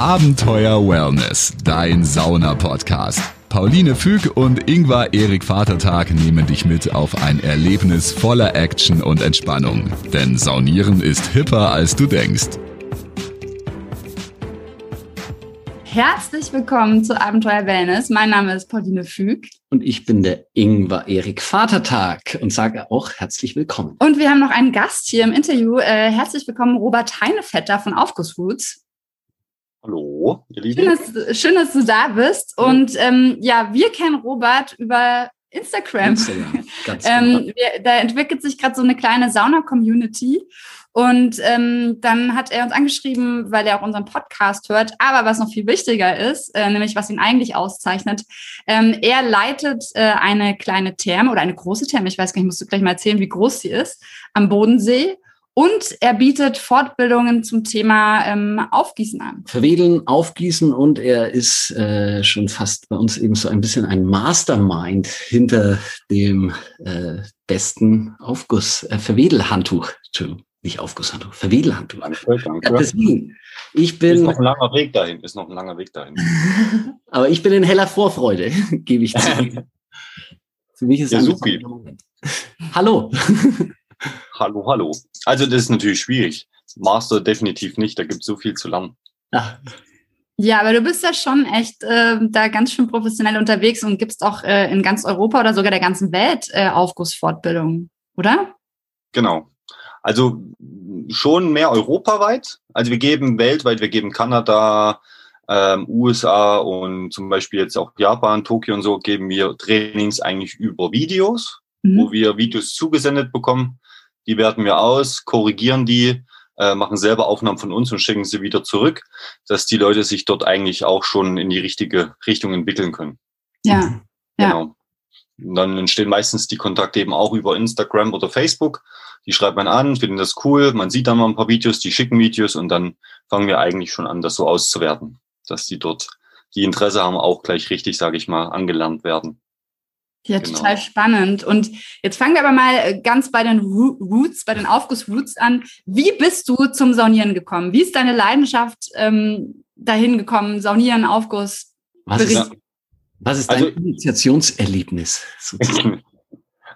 Abenteuer Wellness, dein Sauna-Podcast. Pauline Füg und Ingvar Erik Vatertag nehmen dich mit auf ein Erlebnis voller Action und Entspannung. Denn Saunieren ist hipper, als du denkst. Herzlich willkommen zu Abenteuer Wellness. Mein Name ist Pauline Füg. Und ich bin der Ingvar Erik Vatertag und sage auch herzlich willkommen. Und wir haben noch einen Gast hier im Interview. Äh, herzlich willkommen, Robert Heinevetter von Aufgussroots. Hallo, ihr Lieben. Schön dass, schön, dass du da bist. Und ähm, ja, wir kennen Robert über Instagram. Instagram ganz ähm, wir, da entwickelt sich gerade so eine kleine Sauna-Community. Und ähm, dann hat er uns angeschrieben, weil er auch unseren Podcast hört. Aber was noch viel wichtiger ist, äh, nämlich was ihn eigentlich auszeichnet, ähm, er leitet äh, eine kleine Therme oder eine große Therme, ich weiß gar nicht, musst du gleich mal erzählen, wie groß sie ist, am Bodensee. Und er bietet Fortbildungen zum Thema ähm, Aufgießen an. Verwedeln, Aufgießen und er ist äh, schon fast bei uns eben so ein bisschen ein Mastermind hinter dem äh, besten Aufguss, äh, Verwedelhandtuch. Entschuldigung, nicht Aufgusshandtuch, Verwedelhandtuch. Danke, danke. deswegen, ich bin. Ist noch ein langer Weg dahin, ist noch ein langer Weg dahin. Aber ich bin in heller Vorfreude, gebe ich zu. Für mich ist ja, super. Hallo. hallo, hallo. Also das ist natürlich schwierig. Master definitiv nicht, da gibt es so viel zu lernen. Ach. Ja, aber du bist ja schon echt äh, da ganz schön professionell unterwegs und gibst auch äh, in ganz Europa oder sogar der ganzen Welt äh, Aufgussfortbildungen, oder? Genau. Also schon mehr europaweit. Also wir geben weltweit, wir geben Kanada, ähm, USA und zum Beispiel jetzt auch Japan, Tokio und so, geben wir Trainings eigentlich über Videos, mhm. wo wir Videos zugesendet bekommen die werten wir aus, korrigieren die, äh, machen selber Aufnahmen von uns und schicken sie wieder zurück, dass die Leute sich dort eigentlich auch schon in die richtige Richtung entwickeln können. Ja. Genau. Und dann entstehen meistens die Kontakte eben auch über Instagram oder Facebook. Die schreibt man an, finden das cool, man sieht dann mal ein paar Videos, die schicken Videos und dann fangen wir eigentlich schon an, das so auszuwerten, dass die dort die Interesse haben, auch gleich richtig, sage ich mal, angelernt werden. Ja, genau. total spannend. Und jetzt fangen wir aber mal äh, ganz bei den Roots, bei den Aufguss-Roots an. Wie bist du zum Saunieren gekommen? Wie ist deine Leidenschaft ähm, dahin gekommen? Saunieren, Aufguss? Was ist, was ist dein also, Initiationserlebnis?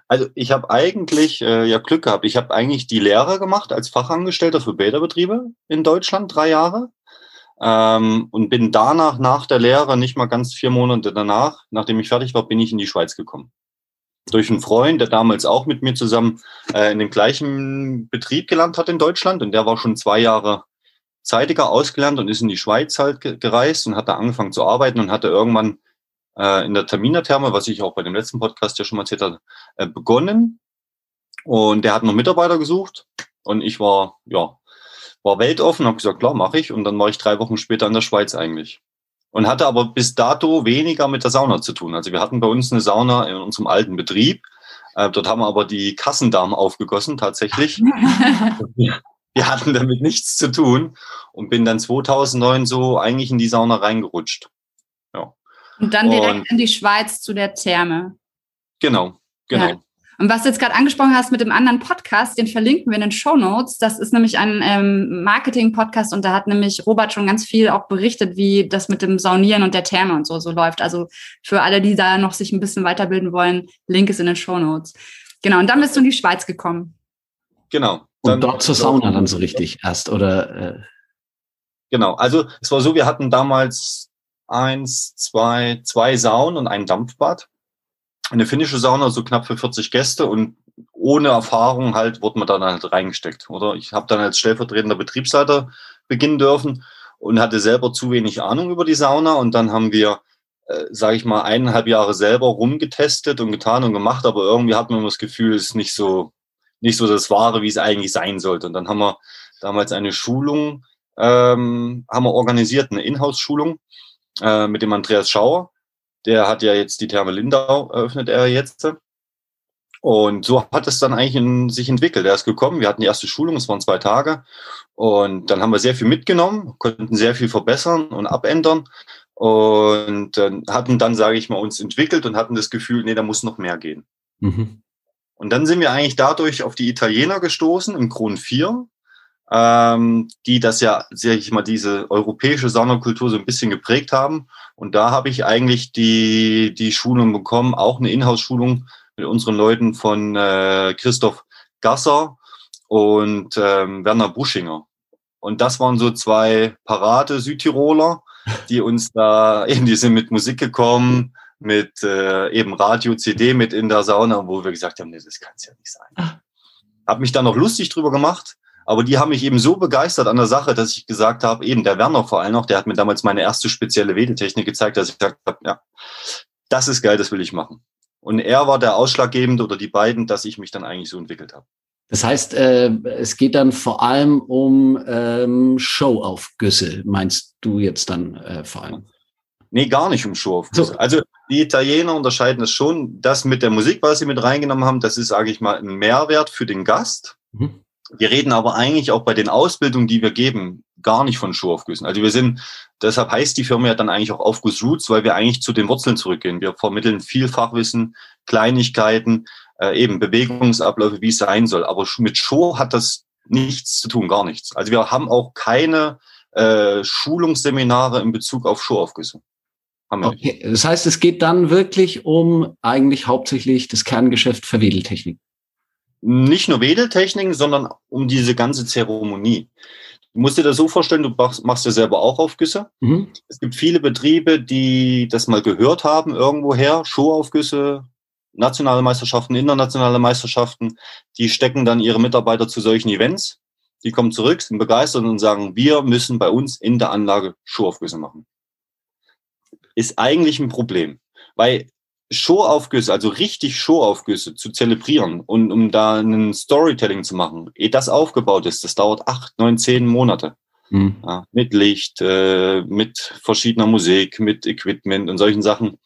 Also ich habe eigentlich äh, ja Glück gehabt. Ich habe eigentlich die Lehre gemacht als Fachangestellter für Bäderbetriebe in Deutschland, drei Jahre. Ähm, und bin danach, nach der Lehre, nicht mal ganz vier Monate danach, nachdem ich fertig war, bin ich in die Schweiz gekommen. Durch einen Freund, der damals auch mit mir zusammen äh, in dem gleichen Betrieb gelernt hat in Deutschland. Und der war schon zwei Jahre zeitiger ausgelernt und ist in die Schweiz halt gereist und hat da angefangen zu arbeiten und hatte irgendwann äh, in der Terminertherme, was ich auch bei dem letzten Podcast ja schon mal erzählt habe, äh, begonnen. Und der hat noch Mitarbeiter gesucht und ich war, ja, war weltoffen, habe gesagt, klar, mache ich. Und dann war ich drei Wochen später in der Schweiz eigentlich. Und hatte aber bis dato weniger mit der Sauna zu tun. Also wir hatten bei uns eine Sauna in unserem alten Betrieb. Äh, dort haben wir aber die Kassendamen aufgegossen, tatsächlich. wir hatten damit nichts zu tun und bin dann 2009 so eigentlich in die Sauna reingerutscht. Ja. Und dann direkt und, in die Schweiz zu der Therme. Genau, genau. Ja. Und was du jetzt gerade angesprochen hast mit dem anderen Podcast, den verlinken wir in den Show Notes. Das ist nämlich ein ähm, Marketing-Podcast und da hat nämlich Robert schon ganz viel auch berichtet, wie das mit dem Saunieren und der Therme und so so läuft. Also für alle, die da noch sich ein bisschen weiterbilden wollen, Link ist in den Show Notes. Genau. Und dann bist du in die Schweiz gekommen. Genau. Dann, und dort zur Sauna dann so richtig erst oder? Äh genau. Also es war so, wir hatten damals eins, zwei, zwei Saunen und ein Dampfbad eine finnische Sauna, so knapp für 40 Gäste und ohne Erfahrung halt wurde man dann halt reingesteckt. Oder ich habe dann als stellvertretender Betriebsleiter beginnen dürfen und hatte selber zu wenig Ahnung über die Sauna und dann haben wir, äh, sage ich mal, eineinhalb Jahre selber rumgetestet und getan und gemacht, aber irgendwie hat man das Gefühl, es ist nicht so nicht so das Wahre, wie es eigentlich sein sollte. Und dann haben wir damals eine Schulung ähm, haben wir organisiert, eine Inhouse-Schulung äh, mit dem Andreas Schauer der hat ja jetzt die Therme Lindau eröffnet, er jetzt. Und so hat es dann eigentlich in, sich entwickelt. Er ist gekommen, wir hatten die erste Schulung, es waren zwei Tage. Und dann haben wir sehr viel mitgenommen, konnten sehr viel verbessern und abändern. Und äh, hatten dann, sage ich mal, uns entwickelt und hatten das Gefühl, nee, da muss noch mehr gehen. Mhm. Und dann sind wir eigentlich dadurch auf die Italiener gestoßen im Kron 4. ähm, die das ja, sag ich mal, diese europäische Saunakultur so ein bisschen geprägt haben. Und da habe ich eigentlich die, die Schulung bekommen, auch eine Inhouse-Schulung mit unseren Leuten von äh, Christoph Gasser und ähm, Werner Buschinger. Und das waren so zwei Parade Südtiroler, die uns da eben, die sind mit Musik gekommen, mit äh, eben Radio, CD mit in der Sauna, wo wir gesagt haben, nee, das kann es ja nicht sein. Ah. Hab mich dann noch lustig drüber gemacht, aber die haben mich eben so begeistert an der Sache, dass ich gesagt habe, eben der Werner vor allem noch, der hat mir damals meine erste spezielle Wedeltechnik gezeigt, dass ich gesagt habe, ja, das ist geil, das will ich machen. Und er war der Ausschlaggebende oder die beiden, dass ich mich dann eigentlich so entwickelt habe. Das heißt, äh, es geht dann vor allem um ähm, Showaufgüsse, meinst du jetzt dann äh, vor allem? Nee, gar nicht um Showaufgüsse. So. Also die Italiener unterscheiden das schon. Das mit der Musik, was sie mit reingenommen haben, das ist, sage ich mal, ein Mehrwert für den Gast. Mhm. Wir reden aber eigentlich auch bei den Ausbildungen, die wir geben, gar nicht von Showaufgüssen. Also wir sind, deshalb heißt die Firma ja dann eigentlich auch Aufguss Roots, weil wir eigentlich zu den Wurzeln zurückgehen. Wir vermitteln viel Fachwissen, Kleinigkeiten, äh, eben Bewegungsabläufe, wie es sein soll. Aber mit Show hat das nichts zu tun, gar nichts. Also wir haben auch keine äh, Schulungsseminare in Bezug auf Showaufgüsse. Okay, das heißt, es geht dann wirklich um eigentlich hauptsächlich das Kerngeschäft für Wedeltechnik. Nicht nur Wedeltechniken, sondern um diese ganze Zeremonie. Du musst dir das so vorstellen, du machst ja selber auch Aufgüsse. Mhm. Es gibt viele Betriebe, die das mal gehört haben irgendwoher, Showaufgüsse, nationale Meisterschaften, internationale Meisterschaften, die stecken dann ihre Mitarbeiter zu solchen Events. Die kommen zurück, sind begeistert und sagen, wir müssen bei uns in der Anlage Showaufgüsse machen. Ist eigentlich ein Problem, weil Showaufgüsse, also richtig Showaufgüsse zu zelebrieren und um da einen Storytelling zu machen, ehe das aufgebaut ist, das dauert acht, neun, zehn Monate. Mhm. Ja, mit Licht, äh, mit verschiedener Musik, mit Equipment und solchen Sachen.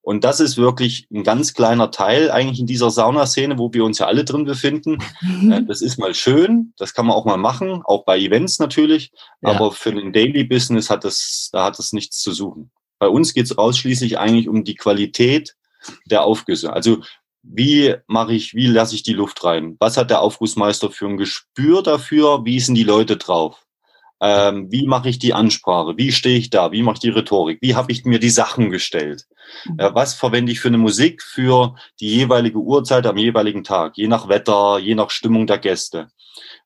Und das ist wirklich ein ganz kleiner Teil eigentlich in dieser Saunaszene, wo wir uns ja alle drin befinden. Mhm. Das ist mal schön, das kann man auch mal machen, auch bei Events natürlich. Ja. Aber für den Daily Business hat das, da hat das nichts zu suchen. Bei uns geht es ausschließlich eigentlich um die Qualität der Aufgüsse. Also wie mache ich, wie lasse ich die Luft rein? Was hat der Aufgussmeister für ein Gespür dafür? Wie sind die Leute drauf? Ähm, wie mache ich die Ansprache? Wie stehe ich da? Wie mache ich die Rhetorik? Wie habe ich mir die Sachen gestellt? Mhm. Äh, was verwende ich für eine Musik für die jeweilige Uhrzeit am jeweiligen Tag? Je nach Wetter, je nach Stimmung der Gäste.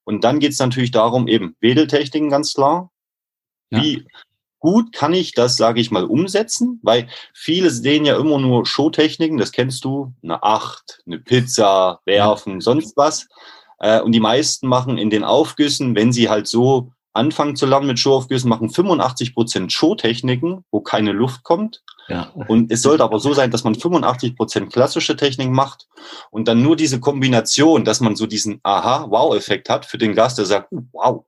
Und dann geht es natürlich darum, eben Wedeltechniken ganz klar. Ja. Wie gut kann ich das, sage ich mal, umsetzen? Weil viele sehen ja immer nur Showtechniken, das kennst du, eine Acht, eine Pizza, werfen, sonst was. Äh, und die meisten machen in den Aufgüssen, wenn sie halt so anfangen zu lernen mit Showaufgüssen, machen 85 Prozent Showtechniken, wo keine Luft kommt. Ja. Und es sollte aber so sein, dass man 85 Prozent klassische Techniken macht und dann nur diese Kombination, dass man so diesen Aha-Wow-Effekt hat für den Gast, der sagt, wow.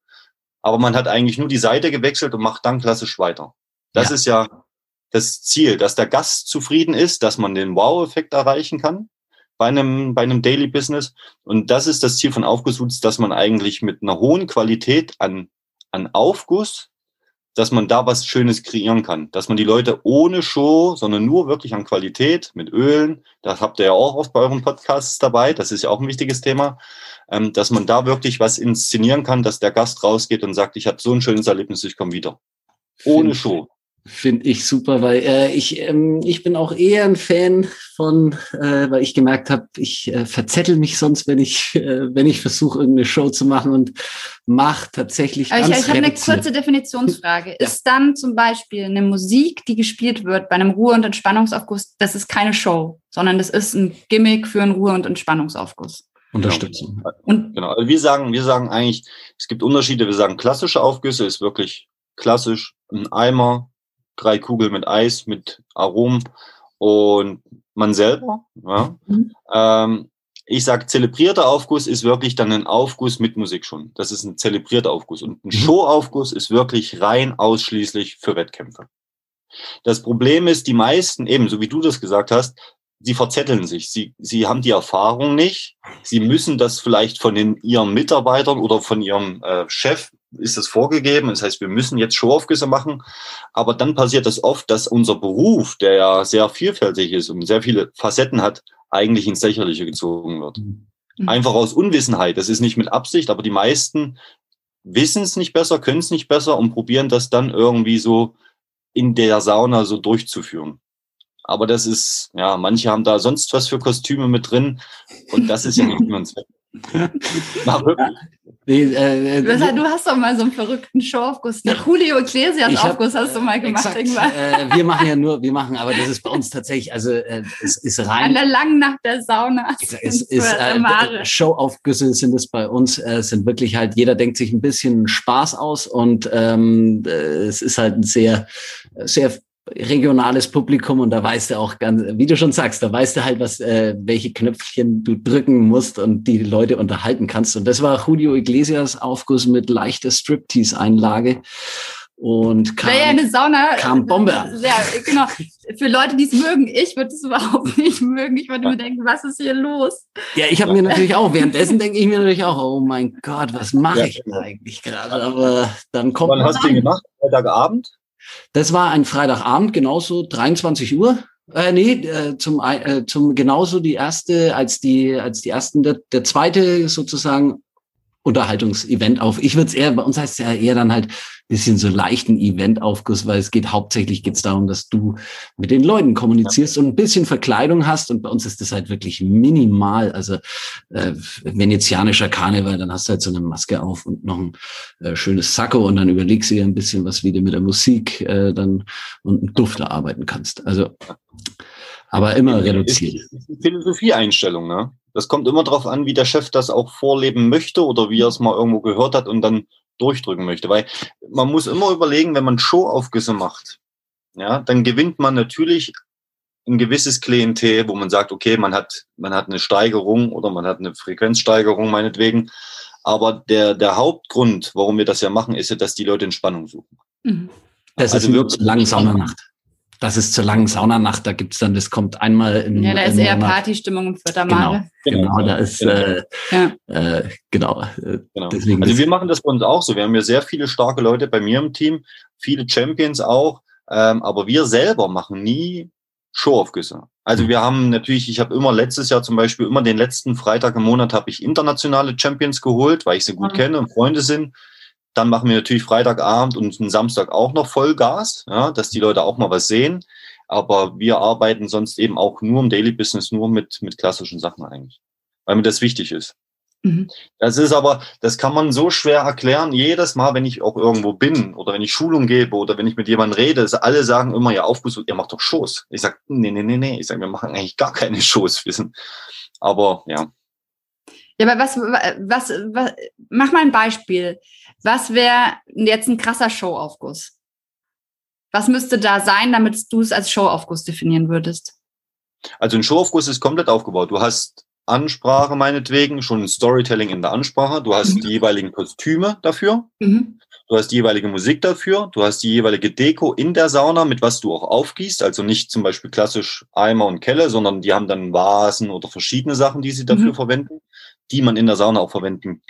Aber man hat eigentlich nur die Seite gewechselt und macht dann klassisch weiter. Das ja. ist ja das Ziel, dass der Gast zufrieden ist, dass man den Wow-Effekt erreichen kann bei einem, bei einem Daily Business. Und das ist das Ziel von Aufgesucht, dass man eigentlich mit einer hohen Qualität an an Aufguss, dass man da was Schönes kreieren kann. Dass man die Leute ohne Show, sondern nur wirklich an Qualität mit Ölen, das habt ihr ja auch oft bei euren Podcasts dabei, das ist ja auch ein wichtiges Thema, ähm, dass man da wirklich was inszenieren kann, dass der Gast rausgeht und sagt, ich hatte so ein schönes Erlebnis, ich komme wieder. Ohne Show. Finde ich super, weil äh, ich, ähm, ich bin auch eher ein Fan von, äh, weil ich gemerkt habe, ich äh, verzettel mich sonst, wenn ich, äh, wenn ich versuche, irgendeine Show zu machen und mache tatsächlich. Aber ich, ich habe eine kurze Definitionsfrage. ja. Ist dann zum Beispiel eine Musik, die gespielt wird bei einem Ruhe- und Entspannungsaufguss, das ist keine Show, sondern das ist ein Gimmick für einen Ruhe- und Entspannungsaufguss? Unterstützung. Genau. Und genau. Also wir sagen, wir sagen eigentlich, es gibt Unterschiede. Wir sagen, klassische Aufgüsse ist wirklich klassisch ein Eimer, drei Kugeln mit Eis, mit Aromen und man selber. Ja. Mhm. Ähm, ich sage, zelebrierter Aufguss ist wirklich dann ein Aufguss mit Musik schon. Das ist ein zelebrierter Aufguss. Und ein mhm. Showaufguss ist wirklich rein ausschließlich für Wettkämpfe. Das Problem ist, die meisten, eben so wie du das gesagt hast, sie verzetteln sich. Sie, sie haben die Erfahrung nicht. Sie müssen das vielleicht von den, ihren Mitarbeitern oder von ihrem äh, Chef ist das vorgegeben. Das heißt, wir müssen jetzt Showaufgüsse machen. Aber dann passiert das oft, dass unser Beruf, der ja sehr vielfältig ist und sehr viele Facetten hat, eigentlich ins Lächerliche gezogen wird. Mhm. Einfach aus Unwissenheit. Das ist nicht mit Absicht, aber die meisten wissen es nicht besser, können es nicht besser und probieren das dann irgendwie so in der Sauna so durchzuführen. Aber das ist, ja, manche haben da sonst was für Kostüme mit drin und das ist ja nicht nur ein Zweck. Nee, äh, äh, du hast doch mal so einen verrückten Showaufguss. Der Julio Iglesias Aufguss hast du mal gemacht exakt, irgendwann. Äh, wir machen ja nur, wir machen, aber das ist bei uns tatsächlich, also äh, es ist rein. An der langen Nacht der Sauna. Es ist, äh, Showaufgüsse sind es bei uns, äh, sind wirklich halt, jeder denkt sich ein bisschen Spaß aus und ähm, äh, es ist halt ein sehr, sehr regionales Publikum und da weißt du auch ganz, wie du schon sagst, da weißt du halt, was, äh, welche Knöpfchen du drücken musst und die Leute unterhalten kannst. Und das war Julio Iglesias Aufguss mit leichter Striptease-Einlage und kam, ja, eine Sauna, kam Bombe an. Ja, genau. Für Leute, die es mögen, ich würde es überhaupt nicht mögen. Ich würde mir denken, was ist hier los? Ja, ich habe mir natürlich auch, währenddessen denke ich mir natürlich auch, oh mein Gott, was mache ja. ich denn eigentlich gerade? Aber dann kommt. Wann hast du ihn gemacht? Freitagabend? Das war ein Freitagabend, genauso 23 Uhr. Äh, nee, äh, zum, äh, zum genauso die erste, als die, als die ersten, der, der zweite sozusagen Unterhaltungsevent auf. Ich würde es eher, bei uns heißt es ja eher dann halt bisschen so leichten Eventaufguss, weil es geht hauptsächlich geht's darum, dass du mit den Leuten kommunizierst und ein bisschen Verkleidung hast. Und bei uns ist das halt wirklich minimal. Also äh, venezianischer Karneval, dann hast du halt so eine Maske auf und noch ein äh, schönes Sacko und dann überlegst du dir ein bisschen was, wie du mit der Musik äh, dann und einem Duft arbeiten kannst. Also aber immer reduziert. Philosophieeinstellung, ne? Das kommt immer darauf an, wie der Chef das auch vorleben möchte oder wie er es mal irgendwo gehört hat und dann durchdrücken möchte. Weil man muss immer überlegen, wenn man Showaufgüsse macht, ja, dann gewinnt man natürlich ein gewisses Klientel, wo man sagt, okay, man hat, man hat eine Steigerung oder man hat eine Frequenzsteigerung meinetwegen. Aber der, der Hauptgrund, warum wir das ja machen, ist ja, dass die Leute Entspannung suchen. Mhm. Das also ist wirklich langsame Nacht. Das ist zur langen Saunanacht, da gibt's dann, das kommt einmal im Ja, da ist eher Partystimmung im Viertermale. Genau, genau, da ist, genau. Äh, ja. äh, genau. Äh, genau. Deswegen also wir machen das bei uns auch so. Wir haben ja sehr viele starke Leute bei mir im Team, viele Champions auch, ähm, aber wir selber machen nie Showaufgüsse. Also wir haben natürlich, ich habe immer letztes Jahr zum Beispiel immer den letzten Freitag im Monat habe ich internationale Champions geholt, weil ich sie gut mhm. kenne und Freunde sind. Dann machen wir natürlich Freitagabend und einen Samstag auch noch Vollgas, ja, dass die Leute auch mal was sehen. Aber wir arbeiten sonst eben auch nur im Daily Business, nur mit, mit klassischen Sachen eigentlich, weil mir das wichtig ist. Mhm. Das ist aber, das kann man so schwer erklären. Jedes Mal, wenn ich auch irgendwo bin oder wenn ich Schulung gebe oder wenn ich mit jemandem rede, alle sagen immer, ja, Aufguss, ihr macht doch Shows. Ich sage, nee, nee, nee, nee. Ich sage, wir machen eigentlich gar keine Shows. Wissen. Aber ja. Ja, aber was, was, was, mach mal ein Beispiel. Was wäre jetzt ein krasser Showaufguss? Was müsste da sein, damit du es als Showaufguss definieren würdest? Also ein Showaufguss ist komplett aufgebaut. Du hast Ansprache meinetwegen, schon ein Storytelling in der Ansprache. Du hast mhm. die jeweiligen Kostüme dafür. Mhm. Du hast die jeweilige Musik dafür. Du hast die jeweilige Deko in der Sauna, mit was du auch aufgießt. Also nicht zum Beispiel klassisch Eimer und Kelle, sondern die haben dann Vasen oder verschiedene Sachen, die sie dafür mhm. verwenden, die man in der Sauna auch verwenden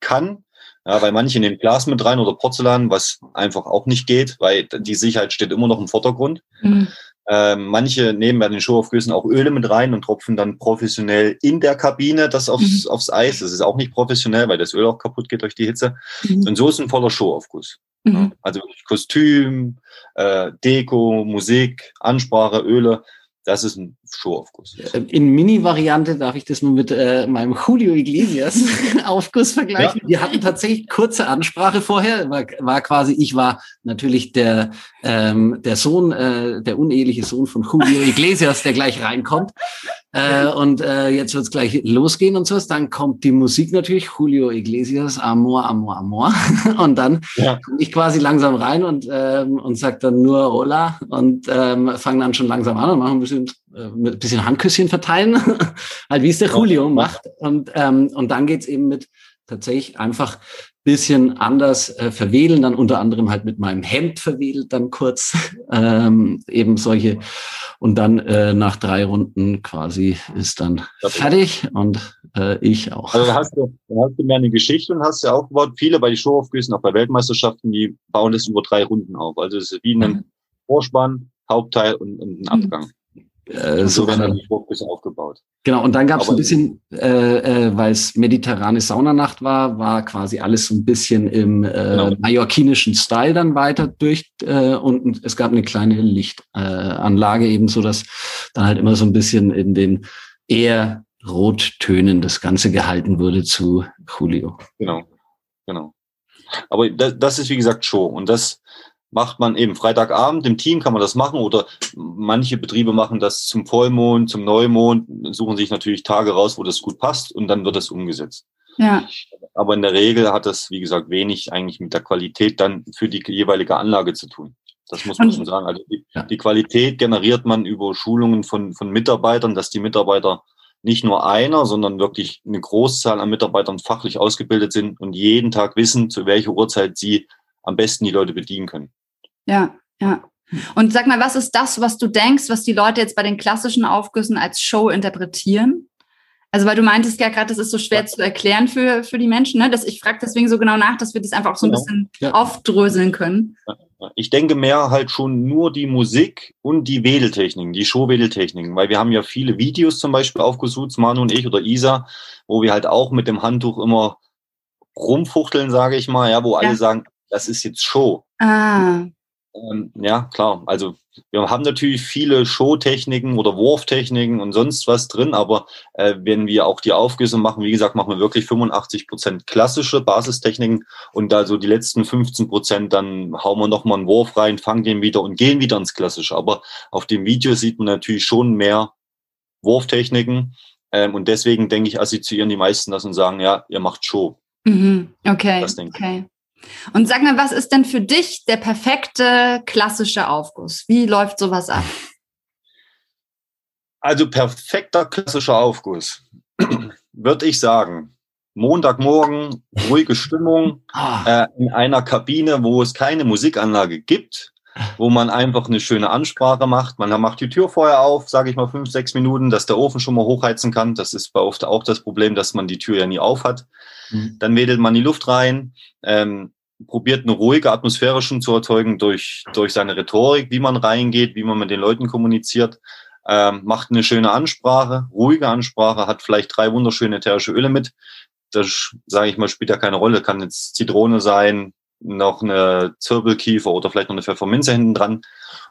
kann. Ja, weil manche nehmen Glas mit rein oder Porzellan, was einfach auch nicht geht, weil die Sicherheit steht immer noch im Vordergrund. Mhm. Ähm, manche nehmen bei den Showaufgüssen auch Öle mit rein und tropfen dann professionell in der Kabine das aufs, mhm. aufs Eis. Das ist auch nicht professionell, weil das Öl auch kaputt geht durch die Hitze. Mhm. Und so ist ein voller Showaufguss. Mhm. also Kostüm, äh, Deko, Musik, Ansprache, Öle. Das ist ein Showaufguss. Äh, in Mini-Variante darf ich das nur mit äh, meinem Julio Iglesias Aufguss vergleichen. Ja. Wir hatten tatsächlich kurze Ansprache vorher. War, war quasi, ich war natürlich der, ähm, der Sohn, äh, der uneheliche Sohn von Julio Iglesias, der gleich reinkommt. Äh, und äh, jetzt wird's gleich losgehen und so. Dann kommt die Musik natürlich, Julio Iglesias, Amor, Amor, Amor. und dann ja. komme ich quasi langsam rein und, ähm, und sag dann nur Hola und ähm, fange dann schon langsam an und mache ein bisschen ein bisschen Handküsschen verteilen, halt wie es der Julio macht. Und, ähm, und dann geht's eben mit tatsächlich einfach bisschen anders äh, verwählen, dann unter anderem halt mit meinem Hemd verwählt, dann kurz ähm, eben solche und dann äh, nach drei Runden quasi ist dann fertig und äh, ich auch. Also hast du, hast du mehr eine Geschichte und hast ja aufgebaut. Viele bei den Showaufgüssen, auch bei Weltmeisterschaften, die bauen das über drei Runden auf. Also es ist wie ein mhm. Vorspann, Hauptteil und, und ein Abgang. Äh, so die Fokus aufgebaut. Genau, und dann gab es ein bisschen, äh, äh, weil es mediterrane Saunanacht war, war quasi alles so ein bisschen im äh, genau. mallorquinischen Style dann weiter durch äh, und es gab eine kleine Lichtanlage äh, eben so, dass dann halt immer so ein bisschen in den eher Rottönen das Ganze gehalten wurde zu Julio. Genau, genau. Aber das, das ist wie gesagt Show und das macht man eben Freitagabend im Team kann man das machen oder manche Betriebe machen das zum Vollmond, zum Neumond, suchen sich natürlich Tage raus, wo das gut passt und dann wird das umgesetzt. Ja. Aber in der Regel hat das, wie gesagt, wenig eigentlich mit der Qualität dann für die jeweilige Anlage zu tun. Das muss man schon sagen. Also die, ja. die Qualität generiert man über Schulungen von, von Mitarbeitern, dass die Mitarbeiter nicht nur einer, sondern wirklich eine Großzahl an Mitarbeitern fachlich ausgebildet sind und jeden Tag wissen, zu welcher Uhrzeit sie am besten die Leute bedienen können. Ja, ja. Und sag mal, was ist das, was du denkst, was die Leute jetzt bei den klassischen Aufgüssen als Show interpretieren? Also, weil du meintest ja gerade, das ist so schwer zu erklären für, für die Menschen. Ne? Das, ich frage deswegen so genau nach, dass wir das einfach auch so ein genau. bisschen ja. aufdröseln können. Ich denke mehr halt schon nur die Musik und die Wedeltechniken, die Show-Wedeltechniken, weil wir haben ja viele Videos zum Beispiel aufgesucht, Manu und ich oder Isa, wo wir halt auch mit dem Handtuch immer rumfuchteln, sage ich mal, ja, wo ja. alle sagen, das ist jetzt Show. Ah. Ähm, ja, klar. Also wir haben natürlich viele Showtechniken oder Wurftechniken und sonst was drin, aber äh, wenn wir auch die Aufgüsse machen, wie gesagt, machen wir wirklich 85 Prozent klassische Basistechniken und also die letzten 15 Prozent, dann hauen wir nochmal einen Wurf rein, fangen den wieder und gehen wieder ins Klassische. Aber auf dem Video sieht man natürlich schon mehr Wurftechniken ähm, und deswegen denke ich, assoziieren die meisten das und sagen, ja, ihr macht Show. Mhm. Okay. Das denke okay. Und sag mal, was ist denn für dich der perfekte klassische Aufguss? Wie läuft sowas ab? Also perfekter klassischer Aufguss, würde ich sagen. Montagmorgen, ruhige Stimmung, ah. äh, in einer Kabine, wo es keine Musikanlage gibt, wo man einfach eine schöne Ansprache macht. Man macht die Tür vorher auf, sage ich mal fünf, sechs Minuten, dass der Ofen schon mal hochheizen kann. Das ist bei oft auch das Problem, dass man die Tür ja nie auf hat. Mhm. Dann wedelt man die Luft rein, ähm, probiert eine ruhige Atmosphäre schon zu erzeugen durch, durch seine Rhetorik, wie man reingeht, wie man mit den Leuten kommuniziert, ähm, macht eine schöne Ansprache, ruhige Ansprache, hat vielleicht drei wunderschöne ätherische Öle mit. Das, sage ich mal, spielt ja keine Rolle. Kann jetzt Zitrone sein, noch eine Zirbelkiefer oder vielleicht noch eine Pfefferminze hinten dran.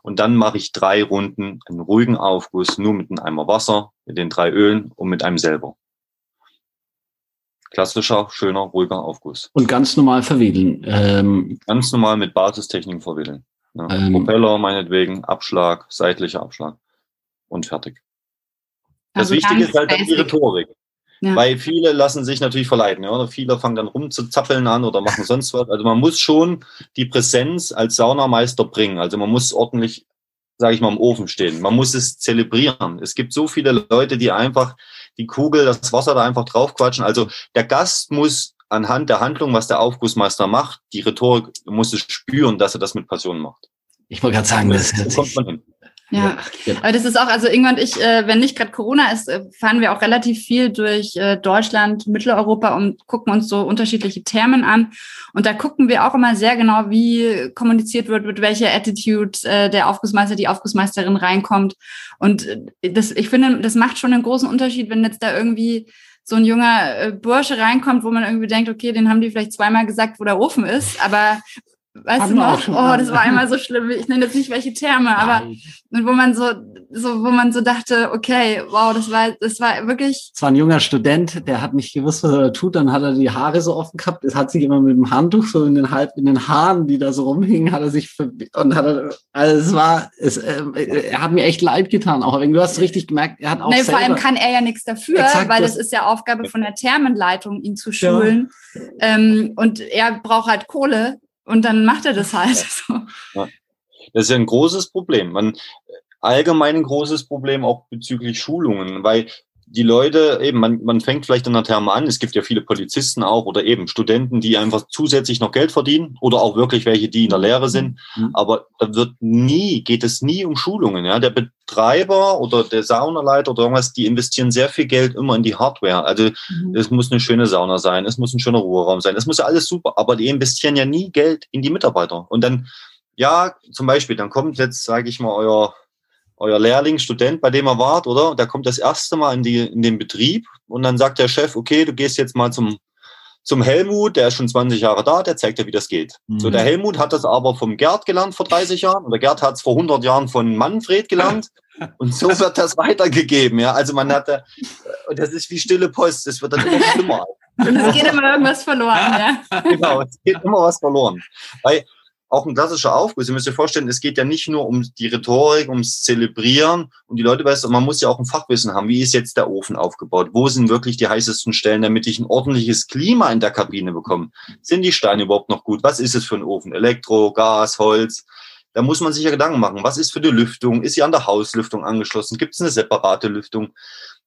Und dann mache ich drei Runden einen ruhigen Aufguss, nur mit einem Eimer Wasser, mit den drei Ölen und mit einem selber klassischer, schöner, ruhiger Aufguss. Und ganz normal verwedeln. Ähm, ganz normal mit Basistechniken verwedeln. Ja. Ähm, Propeller meinetwegen, Abschlag, seitlicher Abschlag und fertig. Das also Wichtige ist halt die Rhetorik. Ja. Weil viele lassen sich natürlich verleiten, ja, oder viele fangen dann rum zu zappeln an oder machen sonst was. Also man muss schon die Präsenz als Saunameister bringen. Also man muss ordentlich, sage ich mal, im Ofen stehen. Man muss es zelebrieren. Es gibt so viele Leute, die einfach die Kugel, das Wasser da einfach draufquatschen. Also der Gast muss anhand der Handlung, was der Aufgussmeister macht, die Rhetorik muss es spüren, dass er das mit Passion macht. Ich wollte gerade sagen, das, das kommt man hin. Ja, genau. aber das ist auch, also irgendwann ich, äh, wenn nicht gerade Corona ist, äh, fahren wir auch relativ viel durch äh, Deutschland, Mitteleuropa und gucken uns so unterschiedliche Termen an. Und da gucken wir auch immer sehr genau, wie kommuniziert wird, mit welcher Attitude der Aufgussmeister, die Aufgussmeisterin reinkommt. Und das, ich finde, das macht schon einen großen Unterschied, wenn jetzt da irgendwie so ein junger Bursche reinkommt, wo man irgendwie denkt, okay, den haben die vielleicht zweimal gesagt, wo der Ofen ist, aber Weißt Haben du noch? Oh, das war einmal so schlimm. Ich nenne jetzt nicht welche Terme, aber wo man so, so, wo man so dachte, okay, wow, das war, das war wirklich. Es war ein junger Student, der hat nicht gewusst, was er tut. Dann hat er die Haare so offen gehabt. Es hat sich immer mit dem Handtuch so in den halb in den Haaren, die da so rumhingen, hat er sich und hat er, also es war, es, äh, er hat mir echt leid getan. Auch du hast richtig gemerkt, er hat auch. Nee, vor allem kann er ja nichts dafür, Exakt, weil das, das ist ja Aufgabe von der Thermenleitung, ihn zu schulen. Ja. Ähm, und er braucht halt Kohle und dann macht er das halt. So. Ja. Das ist ja ein großes Problem. Man, allgemein ein großes Problem auch bezüglich Schulungen, weil die Leute, eben, man, man fängt vielleicht in der Therme an, es gibt ja viele Polizisten auch oder eben Studenten, die einfach zusätzlich noch Geld verdienen oder auch wirklich welche, die in der Lehre sind. Mhm. Aber da wird nie, geht es nie um Schulungen. Ja? Der Betreiber oder der Saunaleiter oder irgendwas, die investieren sehr viel Geld immer in die Hardware. Also mhm. es muss eine schöne Sauna sein, es muss ein schöner Ruheraum sein, es muss ja alles super, aber die investieren ja nie Geld in die Mitarbeiter. Und dann, ja, zum Beispiel, dann kommt jetzt, sage ich mal, euer euer Lehrling, Student, bei dem er wart, oder? Der kommt das erste Mal in, die, in den Betrieb und dann sagt der Chef, okay, du gehst jetzt mal zum, zum Helmut, der ist schon 20 Jahre da, der zeigt dir, wie das geht. Mhm. So, der Helmut hat das aber vom Gerd gelernt vor 30 Jahren und der Gerd hat es vor 100 Jahren von Manfred gelernt und so wird das weitergegeben, ja. Also man hat da, und das ist wie stille Post, das wird dann immer schlimmer. Und es geht immer irgendwas verloren, ja. Genau, es geht immer was verloren. Weil auch ein klassischer Aufguss. Ihr müsst euch vorstellen, es geht ja nicht nur um die Rhetorik, ums Zelebrieren und die Leute weißt, man muss ja auch ein Fachwissen haben. Wie ist jetzt der Ofen aufgebaut? Wo sind wirklich die heißesten Stellen, damit ich ein ordentliches Klima in der Kabine bekomme? Sind die Steine überhaupt noch gut? Was ist es für ein Ofen? Elektro, Gas, Holz? Da muss man sich ja Gedanken machen. Was ist für die Lüftung? Ist sie an der Hauslüftung angeschlossen? Gibt es eine separate Lüftung?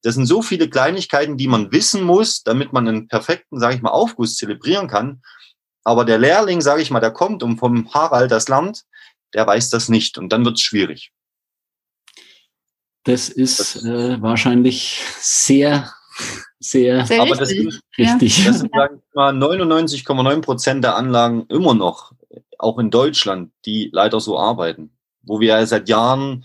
Das sind so viele Kleinigkeiten, die man wissen muss, damit man einen perfekten, sage ich mal, Aufguss zelebrieren kann. Aber der Lehrling, sage ich mal, der kommt und vom Harald das Land, der weiß das nicht und dann wird es schwierig. Das ist äh, wahrscheinlich sehr, sehr, sehr aber richtig. Das, richtig. Das sind, sage ich mal, 99,9 Prozent der Anlagen immer noch, auch in Deutschland, die leider so arbeiten. Wo wir ja seit Jahren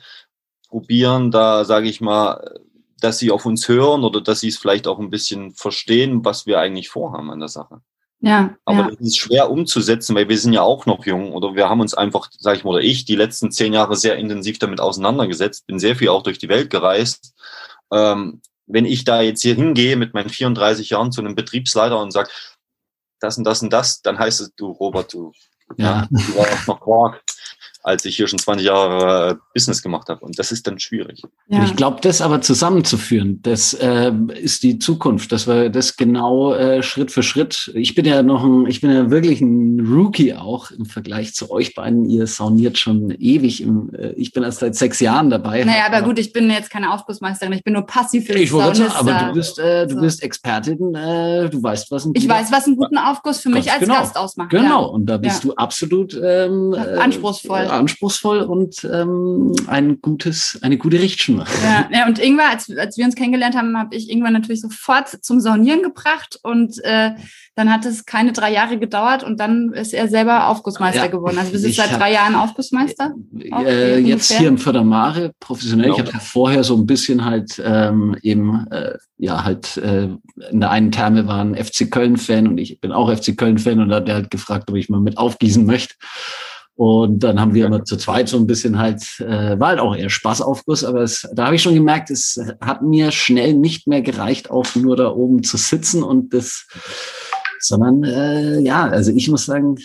probieren, da sage ich mal, dass sie auf uns hören oder dass sie es vielleicht auch ein bisschen verstehen, was wir eigentlich vorhaben an der Sache. Ja. Aber ja. das ist schwer umzusetzen, weil wir sind ja auch noch jung oder wir haben uns einfach, sage ich mal, oder ich, die letzten zehn Jahre sehr intensiv damit auseinandergesetzt, bin sehr viel auch durch die Welt gereist. Ähm, wenn ich da jetzt hier hingehe mit meinen 34 Jahren zu einem Betriebsleiter und sage, das und das und das, dann heißt es, du Robert, du, ja. ja du warst noch Quark als ich hier schon 20 Jahre äh, Business gemacht habe. Und das ist dann schwierig. Ja. Ich glaube, das aber zusammenzuführen, das äh, ist die Zukunft, dass wir das genau äh, Schritt für Schritt. Ich bin ja noch ein, ich bin ja wirklich ein Rookie auch im Vergleich zu euch beiden. Ihr sauniert schon ewig. Im, äh, ich bin erst seit sechs Jahren dabei. Naja, aber gut, ich bin jetzt keine Aufgussmeisterin, ich bin nur passiv. Ich wollte sagen, aber du bist, äh, du so. bist Expertin, äh, du weißt, was ein Ich weiß, was einen guten Aufguss für mich als genau. Gast ausmacht. Genau, ja. und da bist ja. du absolut ähm, anspruchsvoll anspruchsvoll und ähm, ein gutes, eine gute Richtschnur. Ja, ja und Ingwer, als, als wir uns kennengelernt haben, habe ich Ingwer natürlich sofort zum Saunieren gebracht und äh, dann hat es keine drei Jahre gedauert und dann ist er selber Aufgussmeister ja, geworden. Also wir sind seit hab, drei Jahren Aufgussmeister. Äh, jetzt hier im Fördermare professionell. Genau. Ich habe vorher so ein bisschen halt ähm, eben äh, ja halt äh, in der einen Therme war ein FC Köln-Fan und ich bin auch FC Köln-Fan und da hat er halt gefragt, ob ich mal mit aufgießen möchte. Und dann haben wir immer zu zweit so ein bisschen halt, äh, war halt auch eher Spaßaufguss, aber es, da habe ich schon gemerkt, es hat mir schnell nicht mehr gereicht, auch nur da oben zu sitzen und das sondern äh, ja, also ich muss sagen,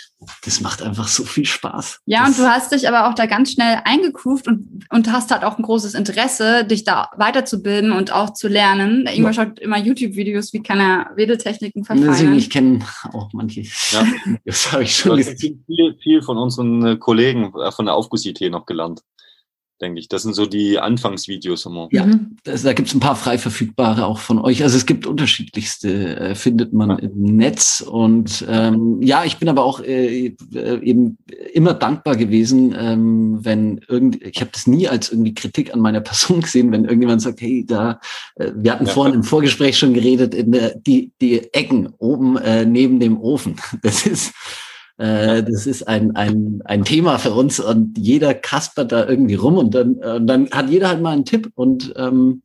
das macht einfach so viel Spaß. Ja, das und du hast dich aber auch da ganz schnell eingegroovt und, und hast halt auch ein großes Interesse, dich da weiterzubilden und auch zu lernen. Ingmar ja. schaut immer YouTube-Videos, wie kann er Wedeltechniken verfeinern. Ich kenne auch manche. Ja. Das habe ich schon gesehen. Viel, viel von unseren äh, Kollegen äh, von der Aufguss-IT noch gelernt denke ich. Das sind so die Anfangsvideos immer. Ja, mhm. das, da gibt es ein paar frei verfügbare auch von euch. Also es gibt unterschiedlichste, äh, findet man ja. im Netz. Und ähm, ja, ich bin aber auch äh, äh, eben immer dankbar gewesen, ähm, wenn irgend, ich habe das nie als irgendwie Kritik an meiner Person gesehen, wenn irgendjemand sagt, hey, da, äh, wir hatten ja. vorhin im Vorgespräch schon geredet, in der, die, die Ecken oben äh, neben dem Ofen. Das ist äh, das ist ein, ein, ein Thema für uns und jeder kaspert da irgendwie rum und dann, äh, dann hat jeder halt mal einen Tipp und ähm,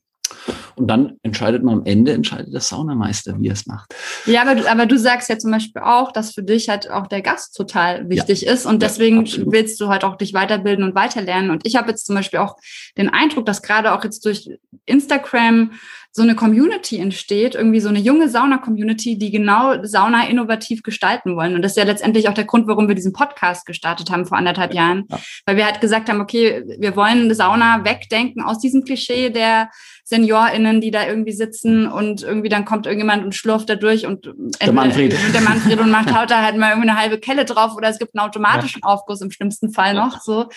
und dann entscheidet man am Ende, entscheidet der Saunameister, wie er es macht. Ja, aber du, aber du sagst ja zum Beispiel auch, dass für dich halt auch der Gast total wichtig ja. ist und deswegen ja, willst du halt auch dich weiterbilden und weiterlernen. Und ich habe jetzt zum Beispiel auch den Eindruck, dass gerade auch jetzt durch Instagram so eine Community entsteht, irgendwie so eine junge Sauna-Community, die genau Sauna innovativ gestalten wollen. Und das ist ja letztendlich auch der Grund, warum wir diesen Podcast gestartet haben vor anderthalb Jahren. Ja. Weil wir halt gesagt haben, okay, wir wollen Sauna wegdenken aus diesem Klischee der SeniorInnen, die da irgendwie sitzen und irgendwie dann kommt irgendjemand und schlurft da durch und der Manfred. der Manfred und macht haut da halt mal irgendwie eine halbe Kelle drauf oder es gibt einen automatischen. Aufguss im schlimmsten Fall noch, so,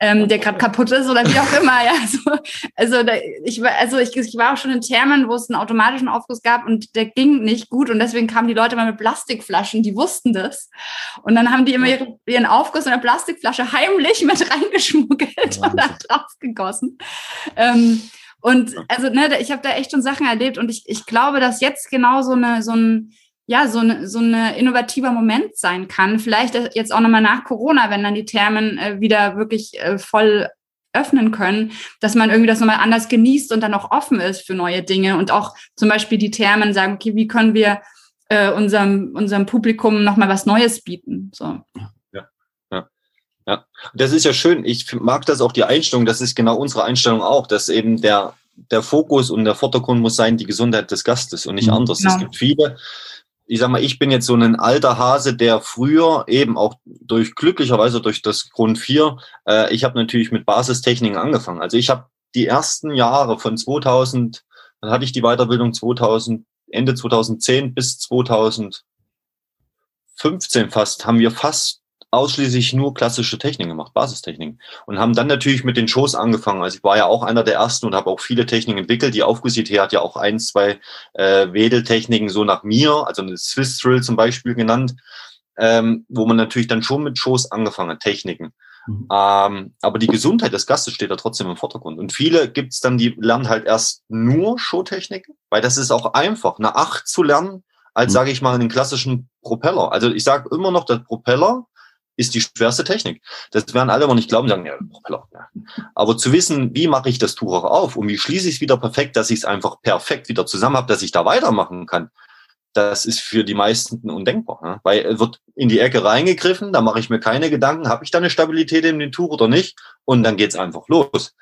ähm, der gerade kaputt ist oder wie auch immer, ja, so. Also, da, ich war, also ich, ich war auch schon in Thermen, wo es einen automatischen Aufguss gab und der ging nicht gut und deswegen kamen die Leute mal mit Plastikflaschen, die wussten das und dann haben die immer ihre, ihren Aufguss in der Plastikflasche heimlich mit reingeschmuggelt und da drauf gegossen. Ähm, und also, ne, ich habe da echt schon Sachen erlebt und ich, ich glaube, dass jetzt genau so eine, so ein, ja, so eine, so eine innovativer Moment sein kann. Vielleicht jetzt auch nochmal nach Corona, wenn dann die Thermen äh, wieder wirklich äh, voll öffnen können, dass man irgendwie das nochmal anders genießt und dann auch offen ist für neue Dinge und auch zum Beispiel die Termen sagen, okay, wie können wir äh, unserem, unserem Publikum nochmal was Neues bieten? So. Ja, ja. Das ist ja schön. Ich mag das auch die Einstellung. Das ist genau unsere Einstellung auch, dass eben der, der Fokus und der Vordergrund muss sein, die Gesundheit des Gastes und nicht mhm. anders. Genau. Es gibt viele, ich sag mal, ich bin jetzt so ein alter Hase, der früher eben auch durch glücklicherweise durch das Grund 4, äh, ich habe natürlich mit Basistechniken angefangen. Also ich habe die ersten Jahre von 2000, dann hatte ich die Weiterbildung 2000, Ende 2010 bis 2015 fast, haben wir fast ausschließlich nur klassische Techniken gemacht, Basistechniken. Und haben dann natürlich mit den Shows angefangen. Also ich war ja auch einer der ersten und habe auch viele Techniken entwickelt. Die Aufguss-IT hat ja auch ein, zwei äh, Wedeltechniken so nach mir, also eine Swiss Thrill zum Beispiel genannt, ähm, wo man natürlich dann schon mit Shows angefangen hat, Techniken. Mhm. Ähm, aber die Gesundheit des Gastes steht da trotzdem im Vordergrund. Und viele gibt's dann, die lernen halt erst nur Showtechniken, weil das ist auch einfach, eine Acht zu lernen, als mhm. sage ich mal einen klassischen Propeller. Also ich sage immer noch, der Propeller ist die schwerste Technik. Das werden alle aber nicht glauben, sagen, ja, Propeller. Ja. Aber zu wissen, wie mache ich das Tuch auch auf und wie schließe ich es wieder perfekt, dass ich es einfach perfekt wieder zusammen habe, dass ich da weitermachen kann, das ist für die meisten undenkbar. Ne? Weil wird in die Ecke reingegriffen, da mache ich mir keine Gedanken, habe ich da eine Stabilität in dem Tuch oder nicht? Und dann geht's einfach los.